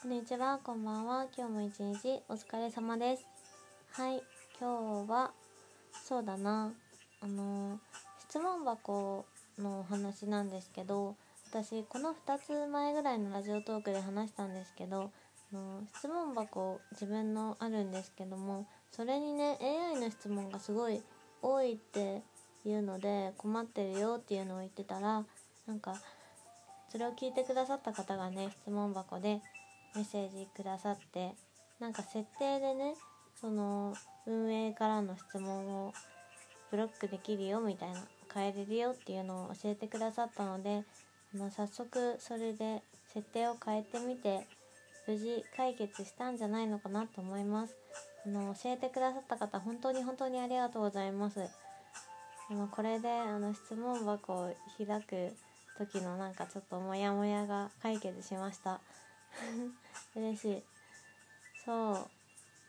こんにちは、こんばんは。今日も一日お疲れ様です。はい、今日はそうだな、あの質問箱のお話なんですけど、私この2つ前ぐらいのラジオトークで話したんですけど、あの質問箱自分のあるんですけども、それにね AI の質問がすごい多いっていうので困ってるよっていうのを言ってたら、なんかそれを聞いてくださった方がね質問箱でメッセージくださってなんか設定でねその運営からの質問をブロックできるよみたいな変えれるよっていうのを教えてくださったのであ早速それで設定を変えてみて無事解決したんじゃないのかなと思います。あの教えてくださった方本当に本当にありがとうございます。あのこれであの質問箱を開く時のなんかちょっとモヤモヤが解決しました。嬉しい。そう。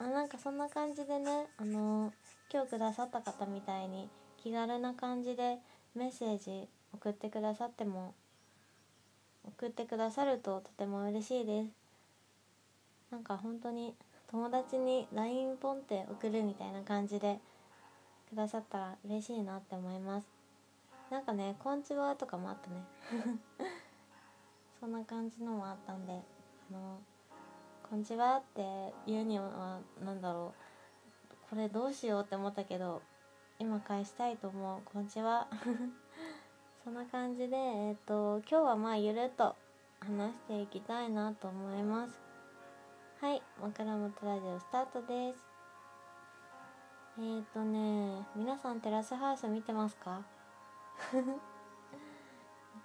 あなんかそんな感じでねあの今日くださった方みたいに気軽な感じでメッセージ送ってくださっても送ってくださるととても嬉しいです。なんか本当に友達に LINE ポンって送るみたいな感じでくださったら嬉しいなって思います。なんかね「こんちは」とかもあったね。そんな感じのもあったんで。の「こんちは」って言うには何だろうこれどうしようって思ったけど今返したいと思う「こんちは」そんな感じでえっ、ー、と今日はまあゆるっと話していきたいなと思います。はい枕元ラジオスタートです。えっ、ー、とね皆さんテラスハウス見てますか？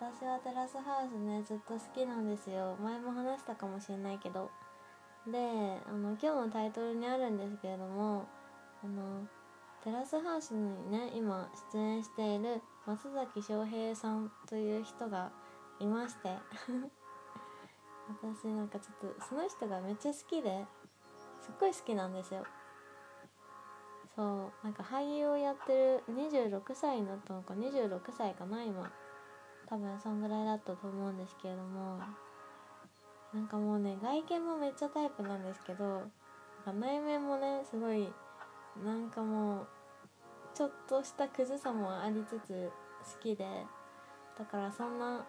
私はテラスハウスねずっと好きなんですよ。前も話したかもしれないけど。であの今日のタイトルにあるんですけれどもあのテラスハウスにね今出演している松崎翔平さんという人がいまして。私なんかちょっとその人がめっちゃ好きですっごい好きなんですよ。そうなんか俳優をやってる26歳になったのか26歳かな今。多分そんぐらいだったと思うんですけれどもなんかもうね外見もめっちゃタイプなんですけど内面もねすごいなんかもうちょっとしたクズさもありつつ好きでだからそんな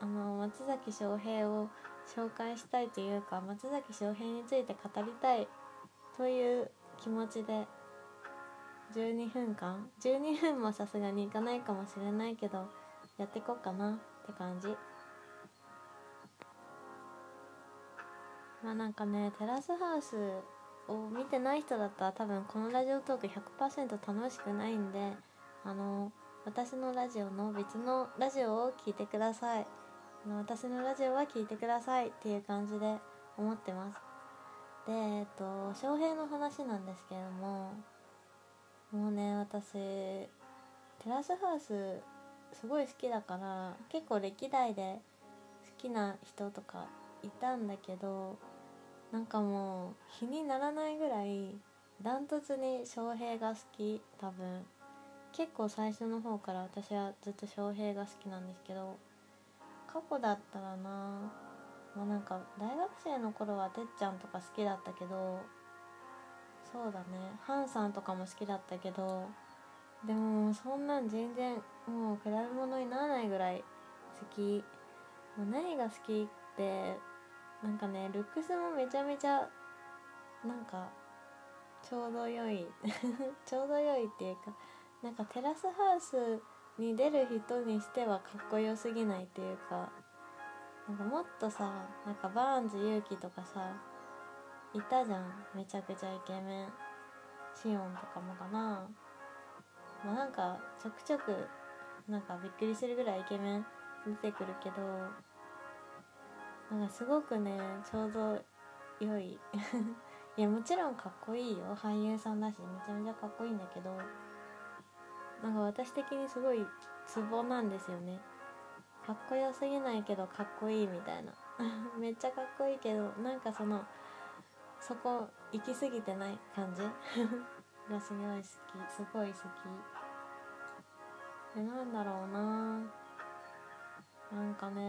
あの松崎翔平を紹介したいというか松崎翔平について語りたいという気持ちで12分間12分もさすがにいかないかもしれないけどやっていこうかなって感じ。まあなんかねテラスハウスを見てない人だったら多分このラジオトーク100%楽しくないんであの私のラジオの別のラジオを聞いてください。あの私のラジオは聞いてくださいっていう感じで思ってます。でえっと翔平の話なんですけれどももうね私テラスハウスすごい好きだから結構歴代で好きな人とかいたんだけどなんかもう日にならないぐらいダントツに翔平が好き多分。結構最初の方から私はずっと翔平が好きなんですけど過去だったらなまあなんか大学生の頃はてっちゃんとか好きだったけどそうだね。ハンさんとかも好きだったけどでもそんなん全然もう比べ物にならないぐらい好き。もう何が好きってなんかねルックスもめちゃめちゃなんかちょうど良い。ちょうど良いっていうかなんかテラスハウスに出る人にしてはかっこよすぎないっていうかなんかもっとさなんかバーンズ勇気とかさいたじゃん。めちゃくちゃイケメン。シオンとかもかな。まあなんかちょくちょくなんかびっくりするぐらいイケメン出てくるけどなんかすごくねちょうど良い。いやもちろんかっこいいよ。俳優さんだしめちゃめちゃかっこいいんだけどなんか私的にすごいツボなんですよね。かっこよすぎないけどかっこいいみたいな。めっちゃかっこいいけどなんかそのそこ行き過ぎてない感じ？がすごい好き。すごい好き。えなんだろうな。なんかね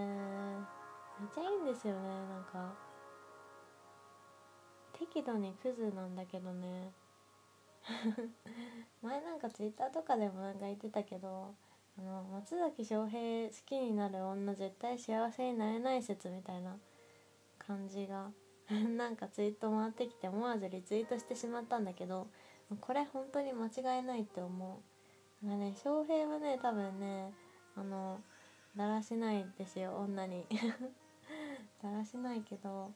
めっちゃいいんですよね。なんか適度にクズなんだけどね。前なんかツイッターとかでもなんか言ってたけどあの松崎翔平好きになる女絶対幸せになれない説みたいな感じが。なんかツイート回ってきて思わずリツイートしてしまったんだけどこれ本当に間違いないって思う。なんかね翔平はね多分ねあのだらしないですよ女に。だらしないけど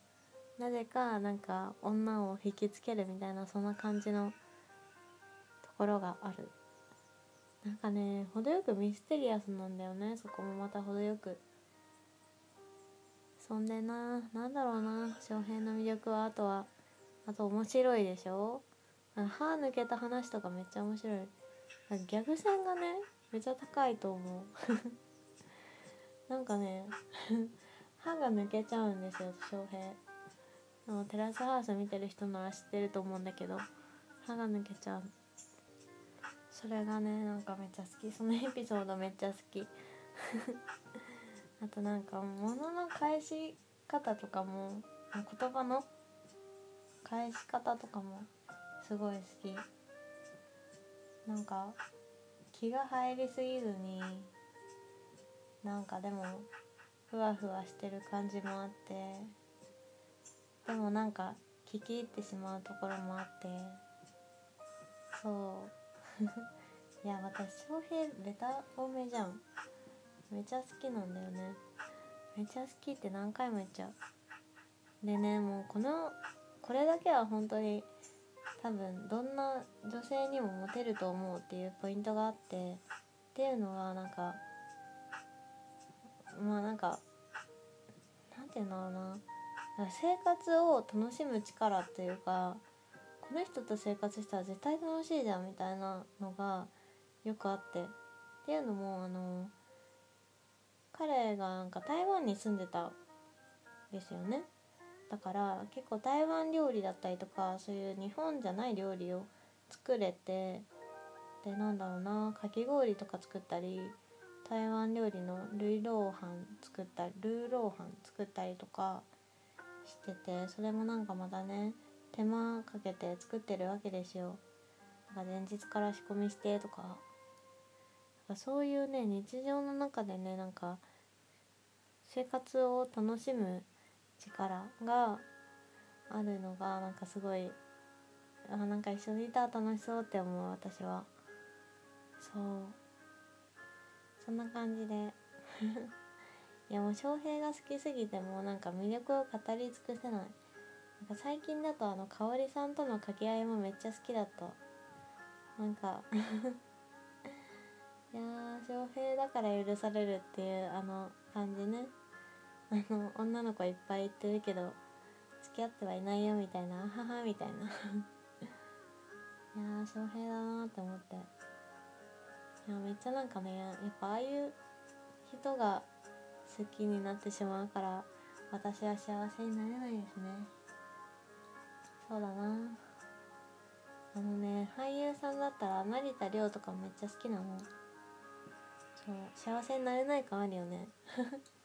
なぜかなんか女を引きつけるみたいなそんな感じのところがある。なんかね程よくミステリアスなんだよねそこも。また程よく。そんでななんだろうな翔平の魅力は。あとはあと面白いでしょ。歯抜けた話とかめっちゃ面白い。ギャグ線がねめっちゃ高いと思う。なんかね歯が抜けちゃうんですよ翔平。あのテラスハウス見てる人なら知ってると思うんだけど歯が抜けちゃう。それがねなんかめっちゃ好き。そのエピソードめっちゃ好き。あとなんか物の返し方とかも言葉の返し方とかもすごい好き。なんか気が入りすぎずになんかでもふわふわしてる感じもあってでもなんか聞き入ってしまうところもあってそう。いや私翔平ベタ多めじゃん。めちゃ好きなんだよね。めちゃ好きって何回も言っちゃう。でねもうこのこれだけは本当に多分どんな女性にもモテると思うっていうポイントがあってっていうのはなんかまあなんかなんて言うんだろうな。生活を楽しむ力っていうかこの人と生活したら絶対楽しいじゃんみたいなのがよくあってっていうのもあの彼がなんか台湾に住んでたですよね。だから結構台湾料理だったりとかそういう日本じゃない料理を作れてでなんだろうなかき氷とか作ったり台湾料理のルイローハン作ったりルーローハン作ったりとかしててそれもなんかまたね手間かけて作ってるわけですよ。だか前日から仕込みしてとか。そういうね日常の中でねなんか生活を楽しむ力があるのがなんかすごいあなんか一緒にいたら楽しそうって思う私は。そう。そんな感じで。いやもう翔平が好きすぎてもうなんか魅力を語り尽くせない。なんか最近だとあの香織さんとの掛け合いもめっちゃ好きだった。なんか いや翔平だから許されるっていうあの感じね。あの女の子いっぱい言ってるけど付き合ってはいないよみたいなあ「はは」みたいな。いやー翔平だなって思って。いやめっちゃなんかねやっぱああいう人が好きになってしまうから私は幸せになれないですね。そうだな。あのね俳優さんだったら成田凌とかめっちゃ好きなの。そう幸せになれない感あるよね。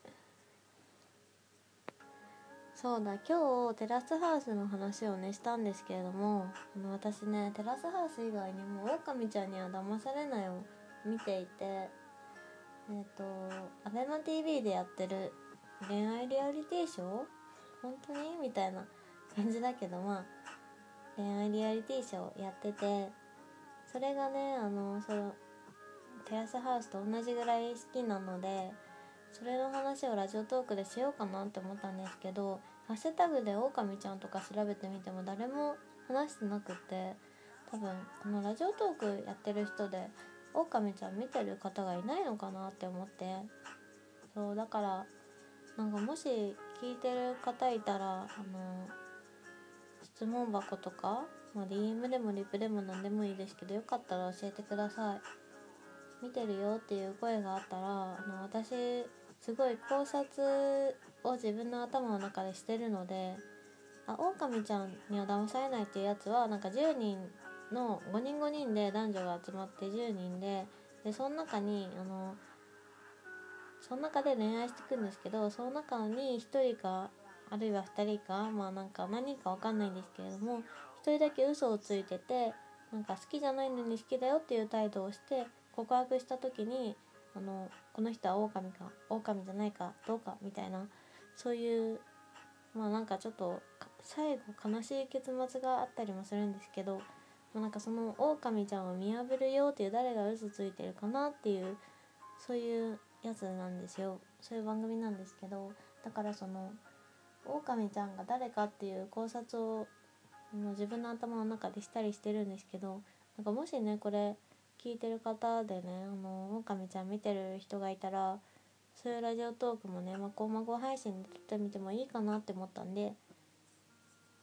そうだ今日テラスハウスの話をねしたんですけれどもあの私ねテラスハウス以外にも「オオカミちゃんには騙されない」を見ていてえっ、ー、と ABEMATV でやってる恋愛リアリティショー？本当に？みたいな感じだけどまあ恋愛リアリティショーやっててそれがねあのそのテラスハウスと同じぐらい好きなのでそれの話をラジオトークでしようかなって思ったんですけどハッシュタグでオオカミちゃんとか調べてみても誰も話してなくって多分このラジオトークやってる人でオオカミちゃん見てる方がいないのかなって思って。そうだからなんかもし聞いてる方いたらあの質問箱とか、まあ、DM でもリプでも何でもいいですけどよかったら教えてください。見てるよっていう声があったらあの私すごい考察を自分の頭の中でしてるのであオオカミちゃんには騙されないっていうやつはなんか10人の5人5人で男女が集まって10人ででその中にあのその中で恋愛していくんですけどその中に1人かあるいは2人かまあなんか何人か分かんないんですけれども1人だけ嘘をついててなんか好きじゃないのに好きだよっていう態度をして告白した時にあのこの人は狼か狼じゃないかどうかみたいなそういうまあなんかちょっと最後悲しい結末があったりもするんですけど、まあ、なんかその狼ちゃんを見破るよっていう誰が嘘ついてるかなっていうそういうやつなんですよ。そういう番組なんですけどだからその狼ちゃんが誰かっていう考察を自分の頭の中でしたりしてるんですけどなんかもしねこれ聞いてる方でねあの狼ちゃん見てる人がいたらそういうラジオトークもねまこまご配信で撮ってみてもいいかなって思ったんで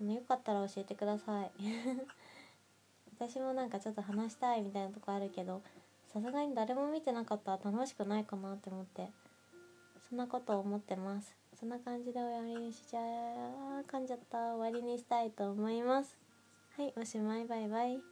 あのよかったら教えてください。私もなんかちょっと話したいみたいなとこあるけどさすがに誰も見てなかったら楽しくないかなって思ってそんなことを思ってます。そんな感じで終わりにしちゃ噛んじゃった終わりにしたいと思います。はいおしまいバイバイ。